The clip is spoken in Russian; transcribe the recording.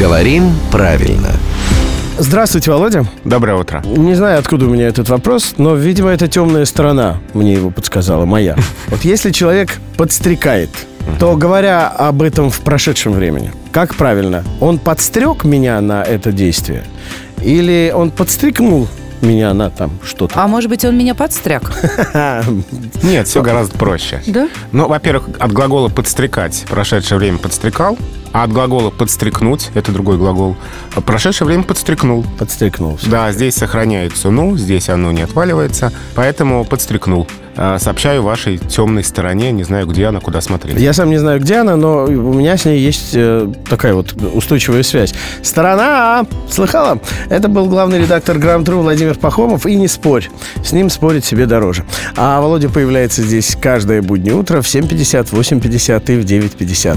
Говорим правильно. Здравствуйте, Володя. Доброе утро. Не знаю, откуда у меня этот вопрос, но, видимо, это темная сторона мне его подсказала, моя. Вот если человек подстрекает, то, говоря об этом в прошедшем времени, как правильно? Он подстрек меня на это действие? Или он подстрикнул меня на там что-то? А может быть, он меня подстряг? Нет, все гораздо проще. Да? Ну, во-первых, от глагола «подстрекать» прошедшее время подстрекал, а от глагола «подстрекнуть» — это другой глагол, прошедшее время подстрекнул. Подстрикнул. всё. Да, здесь сохраняется «ну», здесь оно не отваливается, поэтому подстрекнул. А, Сообщаю вашей темной стороне, не знаю, где она, куда смотреть. Я сам не знаю, где она, но у меня с ней есть э, такая вот устойчивая связь. Сторона! Слыхала? Это был главный редактор Грамм-Тру Владимир Пахомов. И не спорь. С ним спорить себе дороже. А Володя появляется здесь каждое буднее утро в 7.50, 8.50 и в 9.50.